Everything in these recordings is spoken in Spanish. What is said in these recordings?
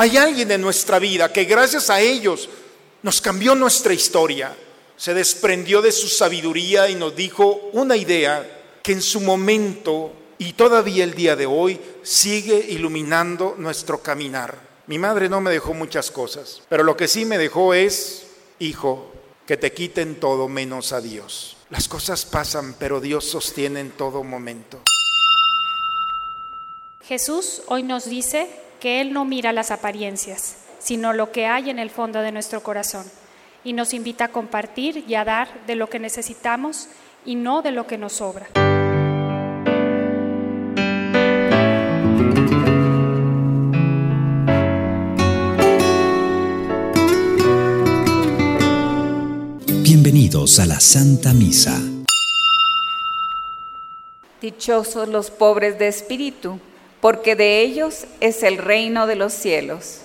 Hay alguien en nuestra vida que gracias a ellos nos cambió nuestra historia. Se desprendió de su sabiduría y nos dijo una idea que en su momento y todavía el día de hoy sigue iluminando nuestro caminar. Mi madre no me dejó muchas cosas, pero lo que sí me dejó es, hijo, que te quiten todo menos a Dios. Las cosas pasan, pero Dios sostiene en todo momento. Jesús hoy nos dice que Él no mira las apariencias, sino lo que hay en el fondo de nuestro corazón, y nos invita a compartir y a dar de lo que necesitamos y no de lo que nos sobra. Bienvenidos a la Santa Misa. Dichosos los pobres de espíritu, porque de ellos es el reino de los cielos.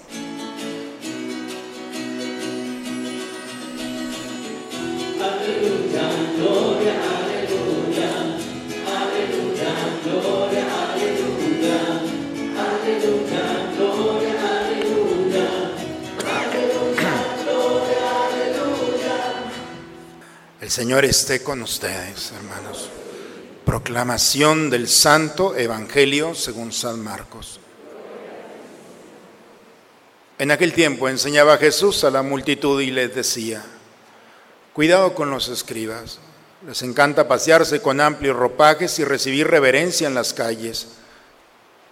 El Señor esté con ustedes, hermanos. Proclamación del Santo Evangelio según San Marcos. En aquel tiempo enseñaba Jesús a la multitud y les decía, cuidado con los escribas, les encanta pasearse con amplios ropajes y recibir reverencia en las calles.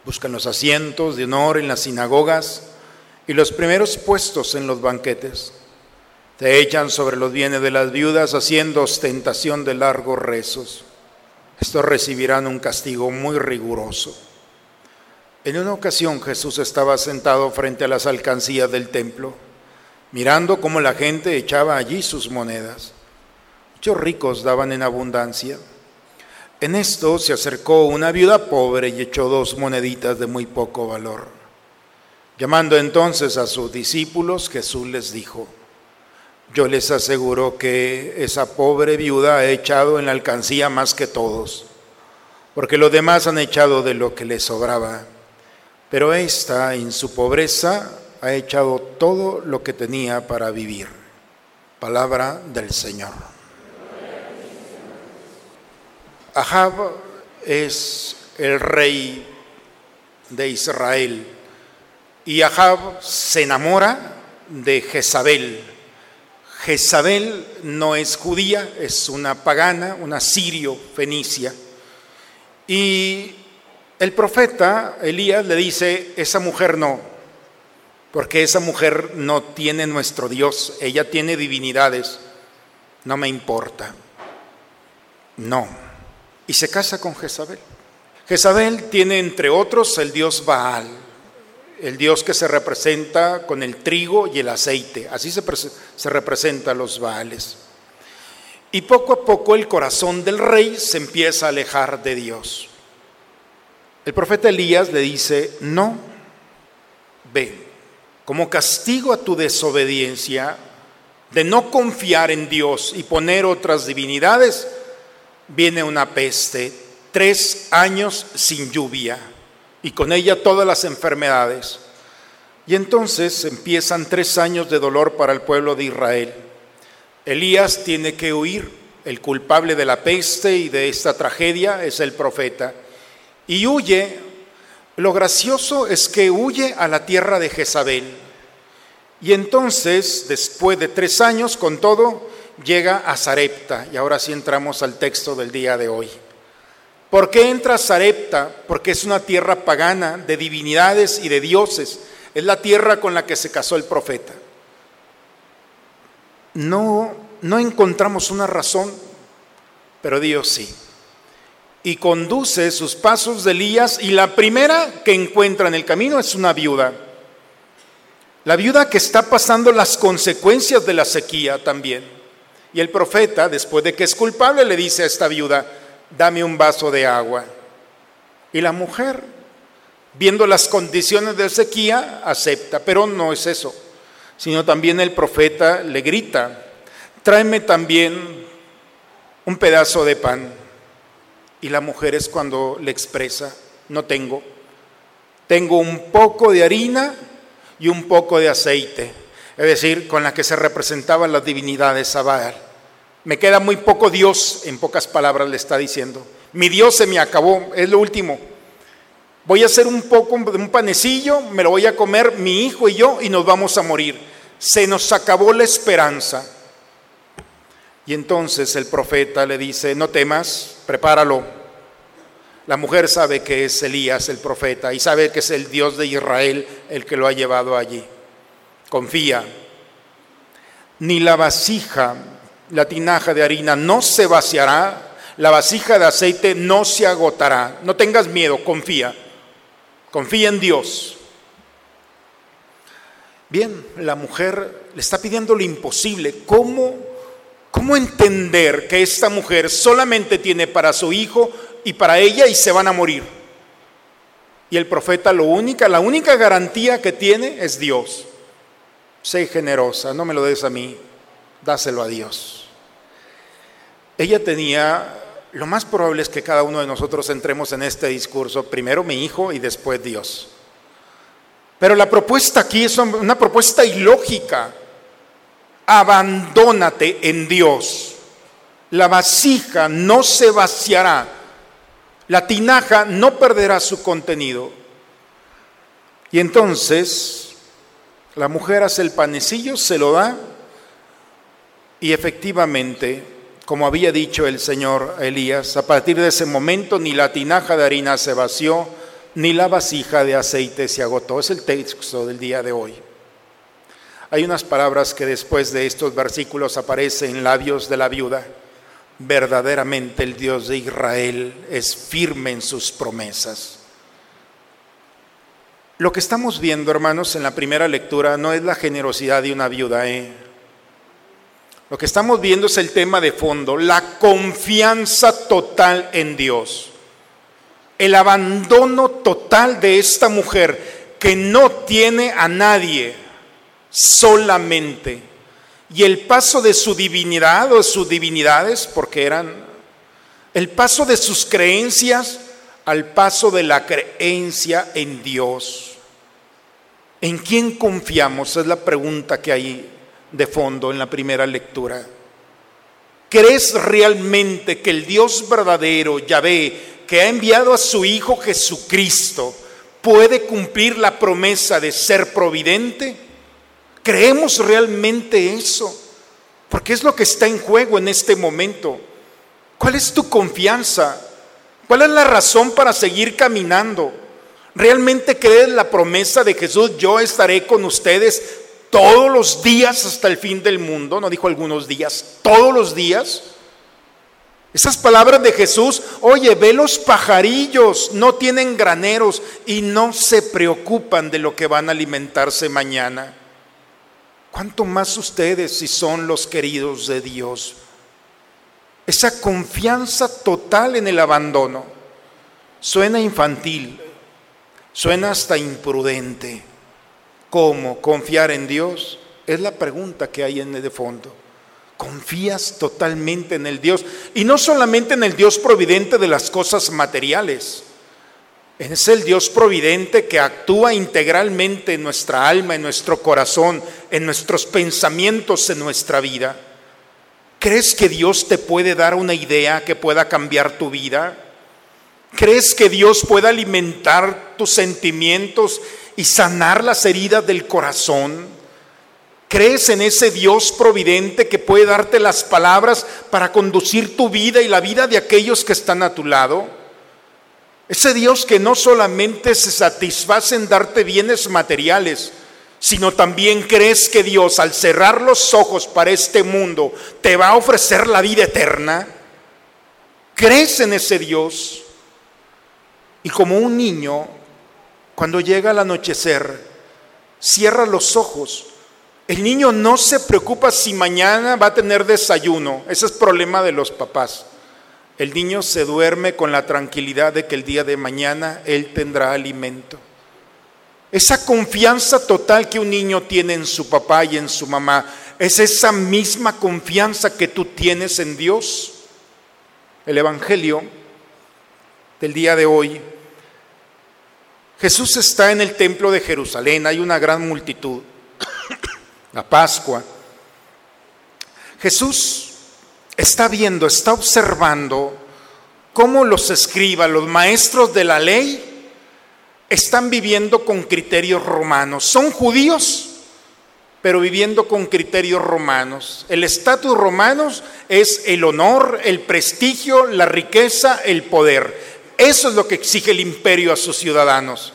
Buscan los asientos de honor en las sinagogas y los primeros puestos en los banquetes te echan sobre los bienes de las viudas haciendo ostentación de largos rezos. Estos recibirán un castigo muy riguroso. En una ocasión Jesús estaba sentado frente a las alcancías del templo, mirando cómo la gente echaba allí sus monedas. Muchos ricos daban en abundancia. En esto se acercó una viuda pobre y echó dos moneditas de muy poco valor. Llamando entonces a sus discípulos, Jesús les dijo, yo les aseguro que esa pobre viuda ha echado en la alcancía más que todos, porque los demás han echado de lo que les sobraba, pero esta en su pobreza ha echado todo lo que tenía para vivir. Palabra del Señor. Ahab es el rey de Israel y Ahab se enamora de Jezabel Jezabel no es judía, es una pagana, una sirio fenicia. Y el profeta Elías le dice, esa mujer no, porque esa mujer no tiene nuestro Dios, ella tiene divinidades, no me importa. No. Y se casa con Jezabel. Jezabel tiene entre otros el dios Baal el Dios que se representa con el trigo y el aceite. Así se, se representa los Baales. Y poco a poco el corazón del rey se empieza a alejar de Dios. El profeta Elías le dice, no, ve, como castigo a tu desobediencia de no confiar en Dios y poner otras divinidades, viene una peste, tres años sin lluvia y con ella todas las enfermedades. Y entonces empiezan tres años de dolor para el pueblo de Israel. Elías tiene que huir. El culpable de la peste y de esta tragedia es el profeta. Y huye. Lo gracioso es que huye a la tierra de Jezabel. Y entonces, después de tres años, con todo, llega a Zarepta. Y ahora sí entramos al texto del día de hoy. ¿Por qué entra Sarepta? Porque es una tierra pagana de divinidades y de dioses. Es la tierra con la que se casó el profeta. No, no encontramos una razón, pero Dios sí. Y conduce sus pasos de Elías y la primera que encuentra en el camino es una viuda. La viuda que está pasando las consecuencias de la sequía también. Y el profeta, después de que es culpable, le dice a esta viuda, dame un vaso de agua. Y la mujer, viendo las condiciones de sequía, acepta, pero no es eso, sino también el profeta le grita, tráeme también un pedazo de pan. Y la mujer es cuando le expresa, no tengo, tengo un poco de harina y un poco de aceite, es decir, con la que se representaban las divinidades a Baal. Me queda muy poco Dios, en pocas palabras le está diciendo. Mi Dios se me acabó, es lo último. Voy a hacer un poco de un panecillo, me lo voy a comer mi hijo y yo y nos vamos a morir. Se nos acabó la esperanza. Y entonces el profeta le dice, no temas, prepáralo. La mujer sabe que es Elías el profeta y sabe que es el Dios de Israel el que lo ha llevado allí. Confía. Ni la vasija, la tinaja de harina no se vaciará, la vasija de aceite no se agotará. No tengas miedo, confía. Confía en Dios. Bien, la mujer le está pidiendo lo imposible. ¿Cómo, ¿Cómo entender que esta mujer solamente tiene para su hijo y para ella y se van a morir? Y el profeta lo única, la única garantía que tiene es Dios. Sé generosa, no me lo des a mí, dáselo a Dios. Ella tenía lo más probable es que cada uno de nosotros entremos en este discurso, primero mi hijo y después Dios. Pero la propuesta aquí es una propuesta ilógica. Abandónate en Dios. La vasija no se vaciará. La tinaja no perderá su contenido. Y entonces la mujer hace el panecillo, se lo da y efectivamente como había dicho el Señor Elías, a partir de ese momento ni la tinaja de harina se vació, ni la vasija de aceite se agotó. Es el texto del día de hoy. Hay unas palabras que después de estos versículos aparecen en labios de la viuda. Verdaderamente el Dios de Israel es firme en sus promesas. Lo que estamos viendo, hermanos, en la primera lectura no es la generosidad de una viuda, ¿eh? Lo que estamos viendo es el tema de fondo, la confianza total en Dios. El abandono total de esta mujer que no tiene a nadie, solamente. Y el paso de su divinidad o sus divinidades, porque eran el paso de sus creencias al paso de la creencia en Dios. ¿En quién confiamos? Es la pregunta que hay de fondo en la primera lectura. ¿Crees realmente que el Dios verdadero, Yahvé, que ha enviado a su Hijo Jesucristo, puede cumplir la promesa de ser providente? ¿Creemos realmente eso? Porque es lo que está en juego en este momento. ¿Cuál es tu confianza? ¿Cuál es la razón para seguir caminando? ¿Realmente crees la promesa de Jesús? Yo estaré con ustedes todos los días hasta el fin del mundo, no dijo algunos días, todos los días. Esas palabras de Jesús, oye, ve los pajarillos, no tienen graneros y no se preocupan de lo que van a alimentarse mañana. ¿Cuánto más ustedes si son los queridos de Dios? Esa confianza total en el abandono. Suena infantil, suena hasta imprudente. ¿Cómo confiar en Dios? Es la pregunta que hay en el de fondo. ¿Confías totalmente en el Dios? Y no solamente en el Dios providente de las cosas materiales. Es el Dios providente que actúa integralmente en nuestra alma, en nuestro corazón, en nuestros pensamientos, en nuestra vida. ¿Crees que Dios te puede dar una idea que pueda cambiar tu vida? ¿Crees que Dios pueda alimentar tus sentimientos y sanar las heridas del corazón? ¿Crees en ese Dios providente que puede darte las palabras para conducir tu vida y la vida de aquellos que están a tu lado? Ese Dios que no solamente se satisface en darte bienes materiales, sino también crees que Dios al cerrar los ojos para este mundo te va a ofrecer la vida eterna. ¿Crees en ese Dios? Y como un niño cuando llega el anochecer, cierra los ojos. El niño no se preocupa si mañana va a tener desayuno. Ese es problema de los papás. El niño se duerme con la tranquilidad de que el día de mañana él tendrá alimento. Esa confianza total que un niño tiene en su papá y en su mamá, es esa misma confianza que tú tienes en Dios. El Evangelio del día de hoy Jesús está en el templo de Jerusalén, hay una gran multitud, la Pascua. Jesús está viendo, está observando cómo los escribas, los maestros de la ley, están viviendo con criterios romanos. Son judíos, pero viviendo con criterios romanos. El estatus romano es el honor, el prestigio, la riqueza, el poder. Eso es lo que exige el imperio a sus ciudadanos.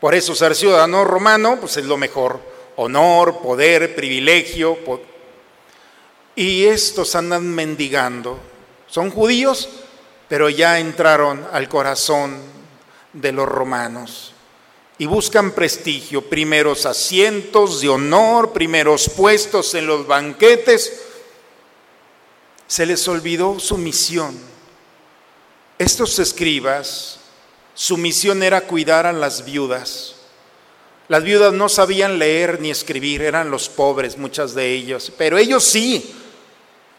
Por eso ser ciudadano romano pues es lo mejor. Honor, poder, privilegio. Y estos andan mendigando. Son judíos, pero ya entraron al corazón de los romanos y buscan prestigio, primeros asientos de honor, primeros puestos en los banquetes. Se les olvidó su misión. Estos escribas, su misión era cuidar a las viudas. Las viudas no sabían leer ni escribir, eran los pobres, muchas de ellos, pero ellos sí.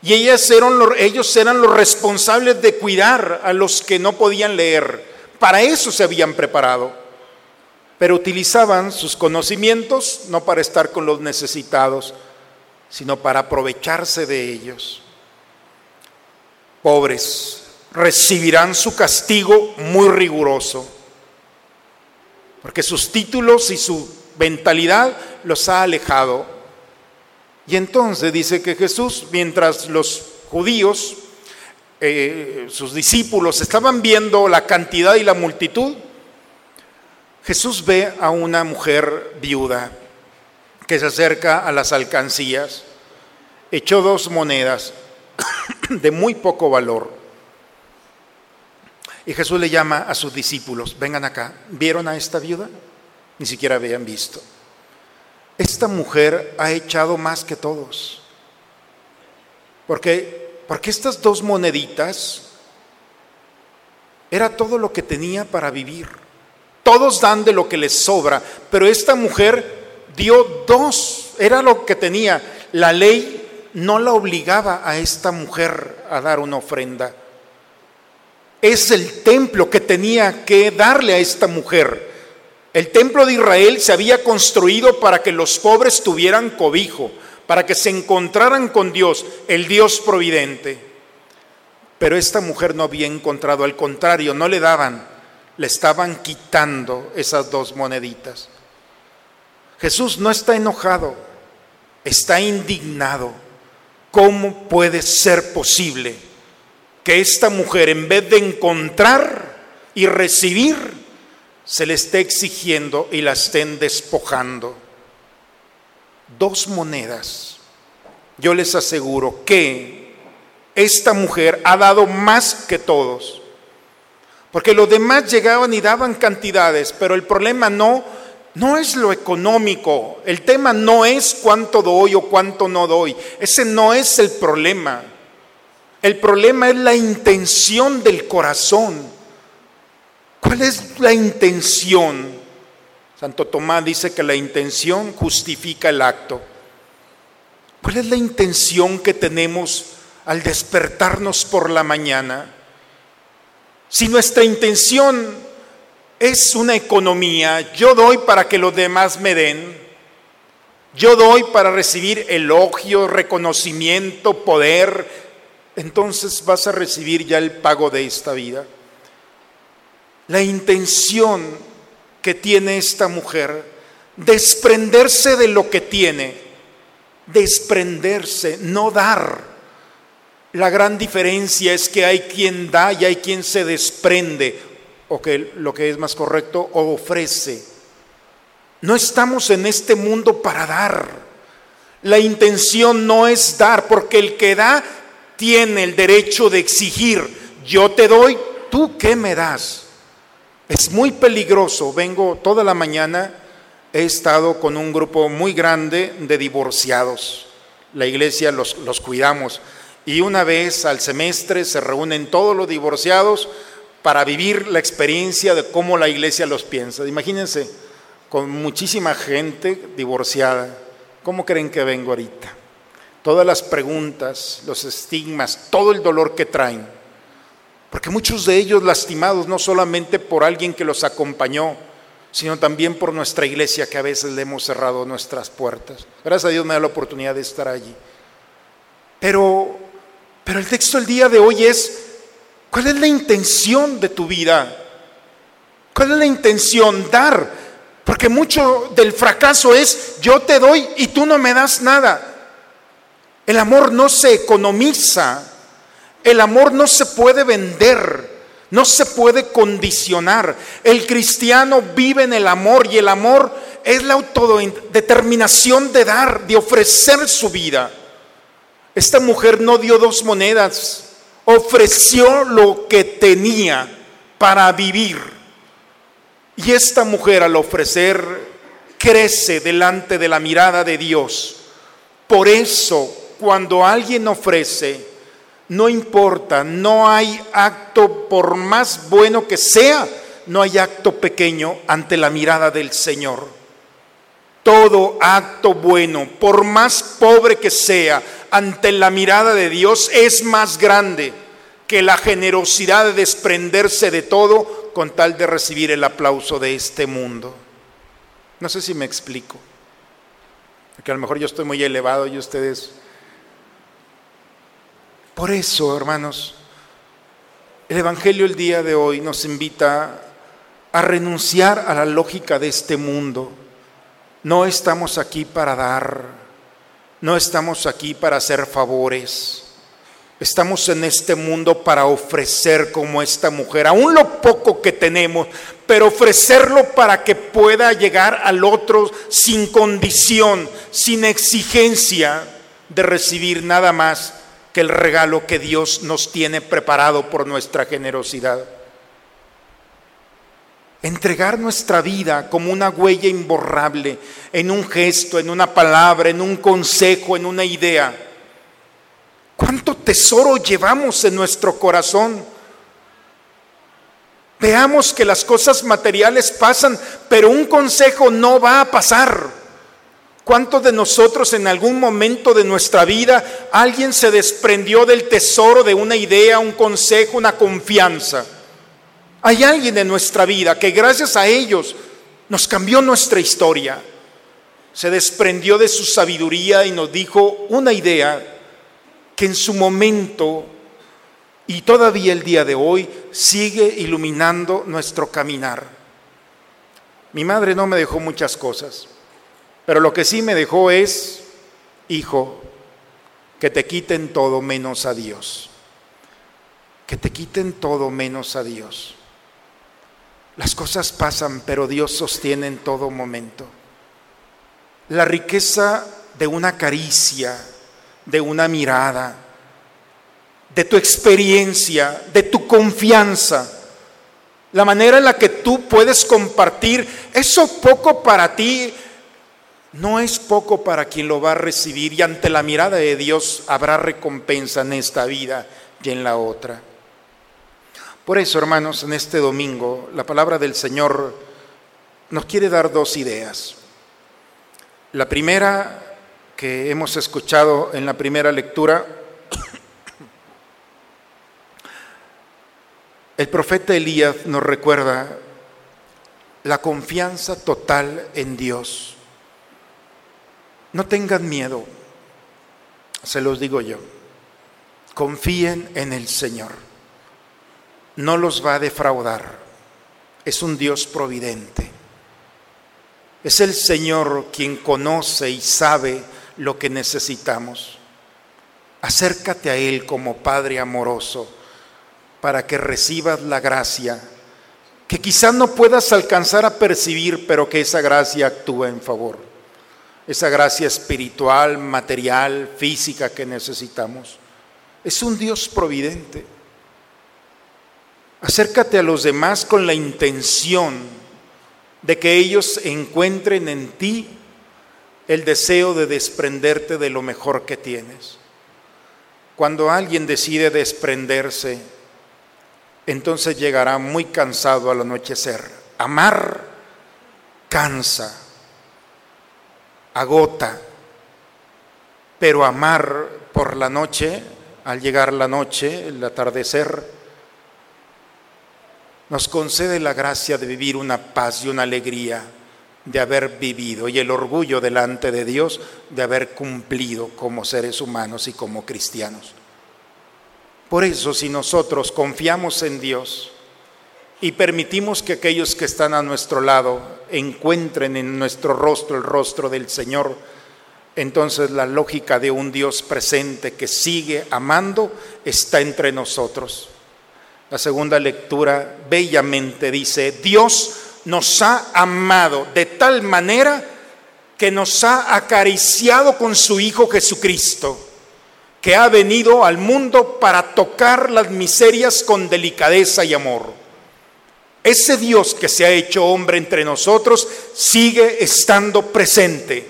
Y ellas eran, ellos eran los responsables de cuidar a los que no podían leer. Para eso se habían preparado pero utilizaban sus conocimientos no para estar con los necesitados, sino para aprovecharse de ellos. Pobres, recibirán su castigo muy riguroso, porque sus títulos y su mentalidad los ha alejado. Y entonces dice que Jesús, mientras los judíos, eh, sus discípulos, estaban viendo la cantidad y la multitud, Jesús ve a una mujer viuda que se acerca a las alcancías, echó dos monedas de muy poco valor. Y Jesús le llama a sus discípulos, vengan acá, ¿vieron a esta viuda? Ni siquiera habían visto. Esta mujer ha echado más que todos. Porque, porque estas dos moneditas era todo lo que tenía para vivir. Todos dan de lo que les sobra, pero esta mujer dio dos, era lo que tenía. La ley no la obligaba a esta mujer a dar una ofrenda. Es el templo que tenía que darle a esta mujer. El templo de Israel se había construido para que los pobres tuvieran cobijo, para que se encontraran con Dios, el Dios providente. Pero esta mujer no había encontrado, al contrario, no le daban le estaban quitando esas dos moneditas. Jesús no está enojado, está indignado. ¿Cómo puede ser posible que esta mujer, en vez de encontrar y recibir, se le esté exigiendo y la estén despojando? Dos monedas. Yo les aseguro que esta mujer ha dado más que todos porque los demás llegaban y daban cantidades, pero el problema no, no es lo económico, el tema no es cuánto doy o cuánto no doy, ese no es el problema. El problema es la intención del corazón. ¿Cuál es la intención? Santo Tomás dice que la intención justifica el acto. ¿Cuál es la intención que tenemos al despertarnos por la mañana? Si nuestra intención es una economía, yo doy para que los demás me den, yo doy para recibir elogio, reconocimiento, poder, entonces vas a recibir ya el pago de esta vida. La intención que tiene esta mujer, desprenderse de lo que tiene, desprenderse, no dar la gran diferencia es que hay quien da y hay quien se desprende, o que lo que es más correcto, ofrece. No estamos en este mundo para dar. La intención no es dar, porque el que da tiene el derecho de exigir, yo te doy, tú qué me das. Es muy peligroso. Vengo toda la mañana, he estado con un grupo muy grande de divorciados. La iglesia los, los cuidamos y una vez al semestre se reúnen todos los divorciados para vivir la experiencia de cómo la iglesia los piensa. Imagínense, con muchísima gente divorciada, ¿cómo creen que vengo ahorita? Todas las preguntas, los estigmas, todo el dolor que traen. Porque muchos de ellos lastimados no solamente por alguien que los acompañó, sino también por nuestra iglesia que a veces le hemos cerrado nuestras puertas. Gracias a Dios me da la oportunidad de estar allí. Pero, pero el texto del día de hoy es, ¿cuál es la intención de tu vida? ¿Cuál es la intención? Dar. Porque mucho del fracaso es, yo te doy y tú no me das nada. El amor no se economiza, el amor no se puede vender. No se puede condicionar. El cristiano vive en el amor y el amor es la autodeterminación de dar, de ofrecer su vida. Esta mujer no dio dos monedas, ofreció lo que tenía para vivir. Y esta mujer al ofrecer crece delante de la mirada de Dios. Por eso, cuando alguien ofrece, no importa, no hay acto, por más bueno que sea, no hay acto pequeño ante la mirada del Señor. Todo acto bueno, por más pobre que sea, ante la mirada de Dios es más grande que la generosidad de desprenderse de todo con tal de recibir el aplauso de este mundo. No sé si me explico. Porque a lo mejor yo estoy muy elevado y ustedes por eso, hermanos, el Evangelio el día de hoy nos invita a renunciar a la lógica de este mundo. No estamos aquí para dar, no estamos aquí para hacer favores. Estamos en este mundo para ofrecer como esta mujer, aún lo poco que tenemos, pero ofrecerlo para que pueda llegar al otro sin condición, sin exigencia de recibir nada más que el regalo que Dios nos tiene preparado por nuestra generosidad. Entregar nuestra vida como una huella imborrable en un gesto, en una palabra, en un consejo, en una idea. ¿Cuánto tesoro llevamos en nuestro corazón? Veamos que las cosas materiales pasan, pero un consejo no va a pasar. ¿Cuántos de nosotros en algún momento de nuestra vida alguien se desprendió del tesoro de una idea, un consejo, una confianza? Hay alguien en nuestra vida que gracias a ellos nos cambió nuestra historia. Se desprendió de su sabiduría y nos dijo una idea que en su momento y todavía el día de hoy sigue iluminando nuestro caminar. Mi madre no me dejó muchas cosas. Pero lo que sí me dejó es, hijo, que te quiten todo menos a Dios. Que te quiten todo menos a Dios. Las cosas pasan, pero Dios sostiene en todo momento. La riqueza de una caricia, de una mirada, de tu experiencia, de tu confianza, la manera en la que tú puedes compartir, eso poco para ti no es poco para quien lo va a recibir y ante la mirada de Dios habrá recompensa en esta vida y en la otra. Por eso, hermanos, en este domingo la palabra del Señor nos quiere dar dos ideas. La primera que hemos escuchado en la primera lectura, el profeta Elías nos recuerda la confianza total en Dios. No tengan miedo, se los digo yo. Confíen en el Señor. No los va a defraudar. Es un Dios providente. Es el Señor quien conoce y sabe lo que necesitamos. Acércate a Él como Padre amoroso para que recibas la gracia que quizás no puedas alcanzar a percibir, pero que esa gracia actúa en favor esa gracia espiritual, material, física que necesitamos. Es un Dios providente. Acércate a los demás con la intención de que ellos encuentren en ti el deseo de desprenderte de lo mejor que tienes. Cuando alguien decide desprenderse, entonces llegará muy cansado al anochecer. Amar cansa agota, pero amar por la noche, al llegar la noche, el atardecer, nos concede la gracia de vivir una paz y una alegría de haber vivido y el orgullo delante de Dios de haber cumplido como seres humanos y como cristianos. Por eso si nosotros confiamos en Dios y permitimos que aquellos que están a nuestro lado encuentren en nuestro rostro el rostro del Señor, entonces la lógica de un Dios presente que sigue amando está entre nosotros. La segunda lectura bellamente dice, Dios nos ha amado de tal manera que nos ha acariciado con su Hijo Jesucristo, que ha venido al mundo para tocar las miserias con delicadeza y amor. Ese Dios que se ha hecho hombre entre nosotros sigue estando presente.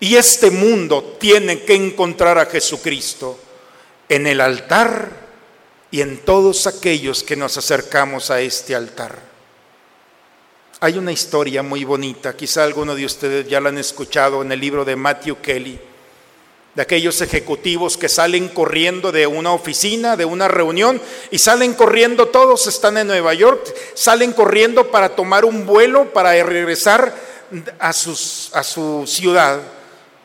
Y este mundo tiene que encontrar a Jesucristo en el altar y en todos aquellos que nos acercamos a este altar. Hay una historia muy bonita, quizá alguno de ustedes ya la han escuchado en el libro de Matthew Kelly, de aquellos ejecutivos que salen corriendo de una oficina, de una reunión, y salen corriendo, todos están en Nueva York, salen corriendo para tomar un vuelo, para regresar a, a su ciudad.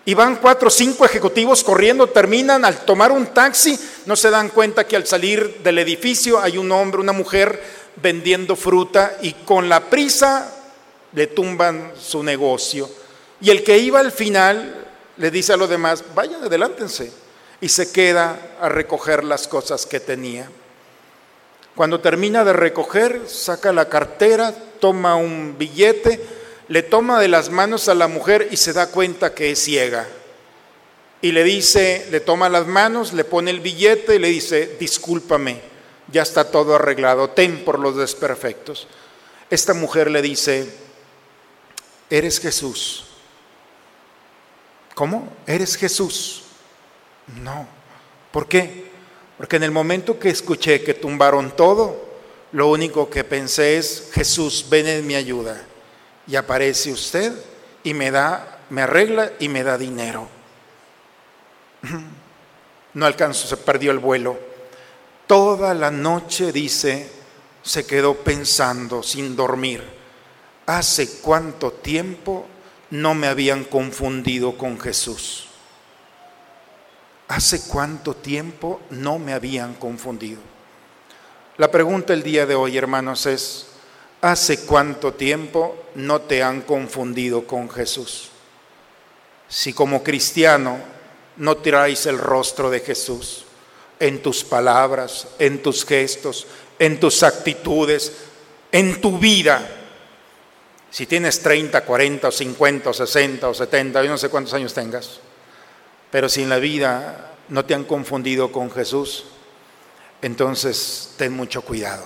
Y van cuatro o cinco ejecutivos corriendo, terminan al tomar un taxi, no se dan cuenta que al salir del edificio hay un hombre, una mujer vendiendo fruta y con la prisa le tumban su negocio. Y el que iba al final le dice a los demás, vayan, adelántense. Y se queda a recoger las cosas que tenía. Cuando termina de recoger, saca la cartera, toma un billete, le toma de las manos a la mujer y se da cuenta que es ciega. Y le dice, le toma las manos, le pone el billete y le dice, discúlpame ya está todo arreglado, ten por los desperfectos. Esta mujer le dice, eres Jesús. ¿Cómo? ¿Eres Jesús? No. ¿Por qué? Porque en el momento que escuché que tumbaron todo, lo único que pensé es, Jesús, ven en mi ayuda. Y aparece usted y me da, me arregla y me da dinero. No alcanzó, se perdió el vuelo. Toda la noche, dice, se quedó pensando sin dormir. ¿Hace cuánto tiempo no me habían confundido con Jesús? ¿Hace cuánto tiempo no me habían confundido? La pregunta el día de hoy, hermanos, es, ¿hace cuánto tiempo no te han confundido con Jesús? Si como cristiano no tiráis el rostro de Jesús, en tus palabras, en tus gestos, en tus actitudes, en tu vida. Si tienes 30, 40 o 50 o 60 o 70, yo no sé cuántos años tengas, pero si en la vida no te han confundido con Jesús, entonces ten mucho cuidado.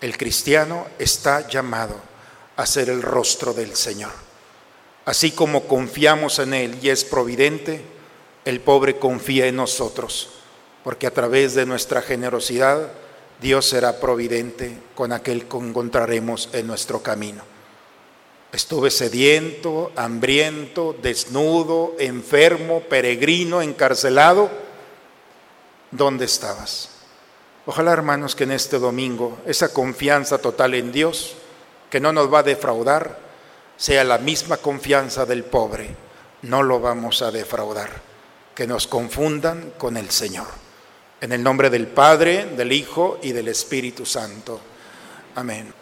El cristiano está llamado a ser el rostro del Señor. Así como confiamos en Él y es providente, el pobre confía en nosotros porque a través de nuestra generosidad Dios será providente con aquel que encontraremos en nuestro camino. Estuve sediento, hambriento, desnudo, enfermo, peregrino, encarcelado. ¿Dónde estabas? Ojalá, hermanos, que en este domingo esa confianza total en Dios, que no nos va a defraudar, sea la misma confianza del pobre. No lo vamos a defraudar. Que nos confundan con el Señor. En el nombre del Padre, del Hijo y del Espíritu Santo. Amén.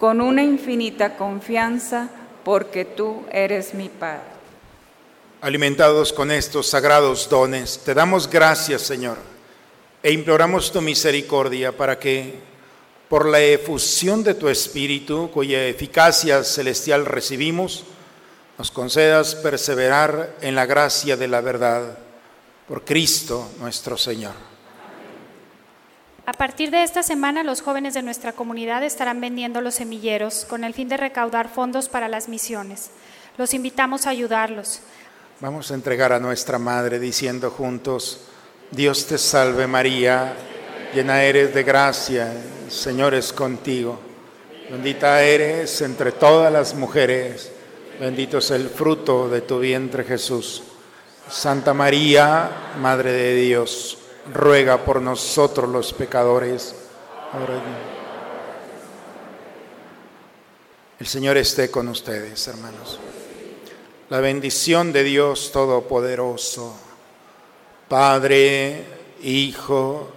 con una infinita confianza, porque tú eres mi Padre. Alimentados con estos sagrados dones, te damos gracias, Señor, e imploramos tu misericordia para que, por la efusión de tu Espíritu, cuya eficacia celestial recibimos, nos concedas perseverar en la gracia de la verdad por Cristo nuestro Señor. A partir de esta semana, los jóvenes de nuestra comunidad estarán vendiendo los semilleros con el fin de recaudar fondos para las misiones. Los invitamos a ayudarlos. Vamos a entregar a nuestra Madre diciendo juntos, Dios te salve María, llena eres de gracia, el Señor es contigo. Bendita eres entre todas las mujeres, bendito es el fruto de tu vientre Jesús. Santa María, Madre de Dios, ruega por nosotros los pecadores. El Señor esté con ustedes, hermanos. La bendición de Dios Todopoderoso, Padre, Hijo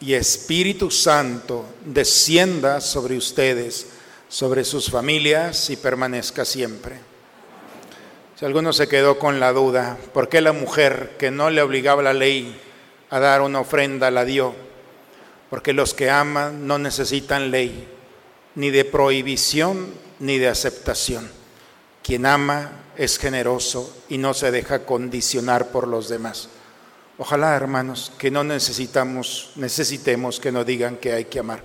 y Espíritu Santo, descienda sobre ustedes, sobre sus familias y permanezca siempre. Si alguno se quedó con la duda, ¿por qué la mujer que no le obligaba la ley a dar una ofrenda la dio? Porque los que aman no necesitan ley, ni de prohibición ni de aceptación. Quien ama es generoso y no se deja condicionar por los demás. Ojalá, hermanos, que no necesitamos, necesitemos que nos digan que hay que amar.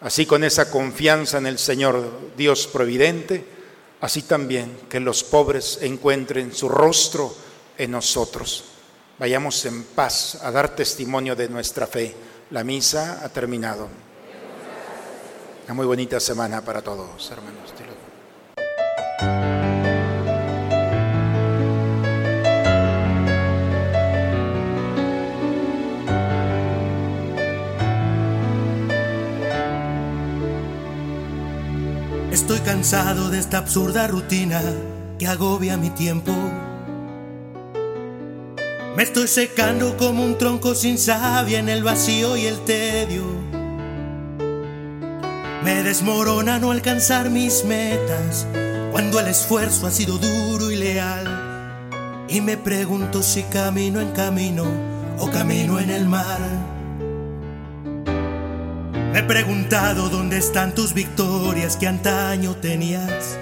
Así con esa confianza en el Señor Dios providente, así también que los pobres encuentren su rostro en nosotros. Vayamos en paz a dar testimonio de nuestra fe. La misa ha terminado. Una muy bonita semana para todos, hermanos. Estoy cansado de esta absurda rutina que agobia mi tiempo. Me estoy secando como un tronco sin savia en el vacío y el tedio. Me desmorona no alcanzar mis metas cuando el esfuerzo ha sido duro y leal. Y me pregunto si camino en camino o camino en el mar. Me he preguntado dónde están tus victorias que antaño tenías.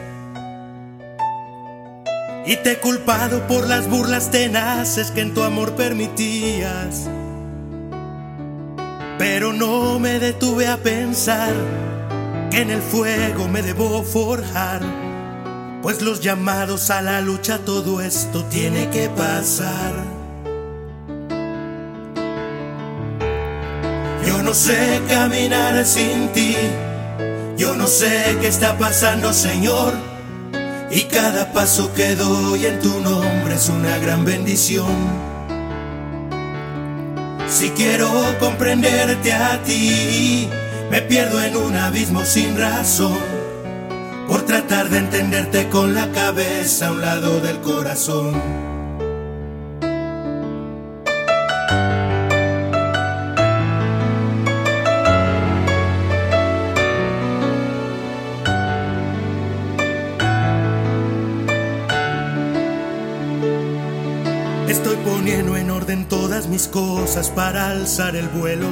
Y te he culpado por las burlas tenaces que en tu amor permitías. Pero no me detuve a pensar que en el fuego me debo forjar. Pues los llamados a la lucha, todo esto tiene que pasar. Yo no sé caminar sin ti, yo no sé qué está pasando, Señor. Y cada paso que doy en tu nombre es una gran bendición. Si quiero comprenderte a ti, me pierdo en un abismo sin razón. Por tratar de entenderte con la cabeza a un lado del corazón. Mis cosas para alzar el vuelo.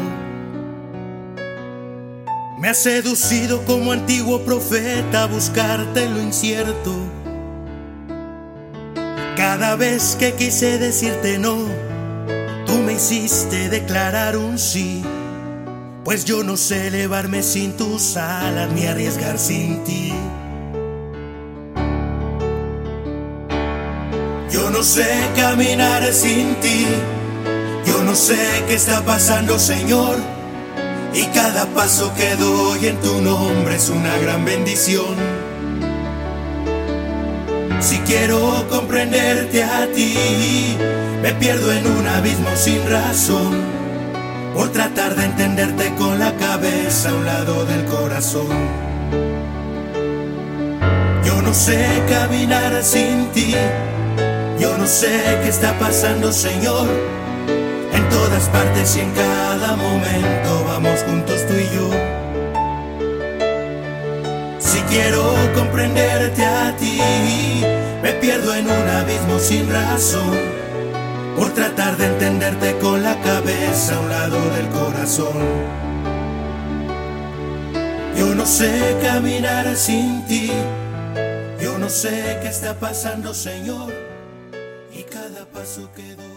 Me has seducido como antiguo profeta a buscarte en lo incierto. Cada vez que quise decirte no, tú me hiciste declarar un sí. Pues yo no sé elevarme sin tus alas ni arriesgar sin ti. Yo no sé caminar sin ti. No sé qué está pasando, Señor. Y cada paso que doy en tu nombre es una gran bendición. Si quiero comprenderte a ti, me pierdo en un abismo sin razón. Por tratar de entenderte con la cabeza a un lado del corazón. Yo no sé caminar sin ti. Yo no sé qué está pasando, Señor. Todas partes y en cada momento vamos juntos tú y yo. Si quiero comprenderte a ti, me pierdo en un abismo sin razón. Por tratar de entenderte con la cabeza a un lado del corazón. Yo no sé caminar sin ti. Yo no sé qué está pasando, Señor. Y cada paso que doy.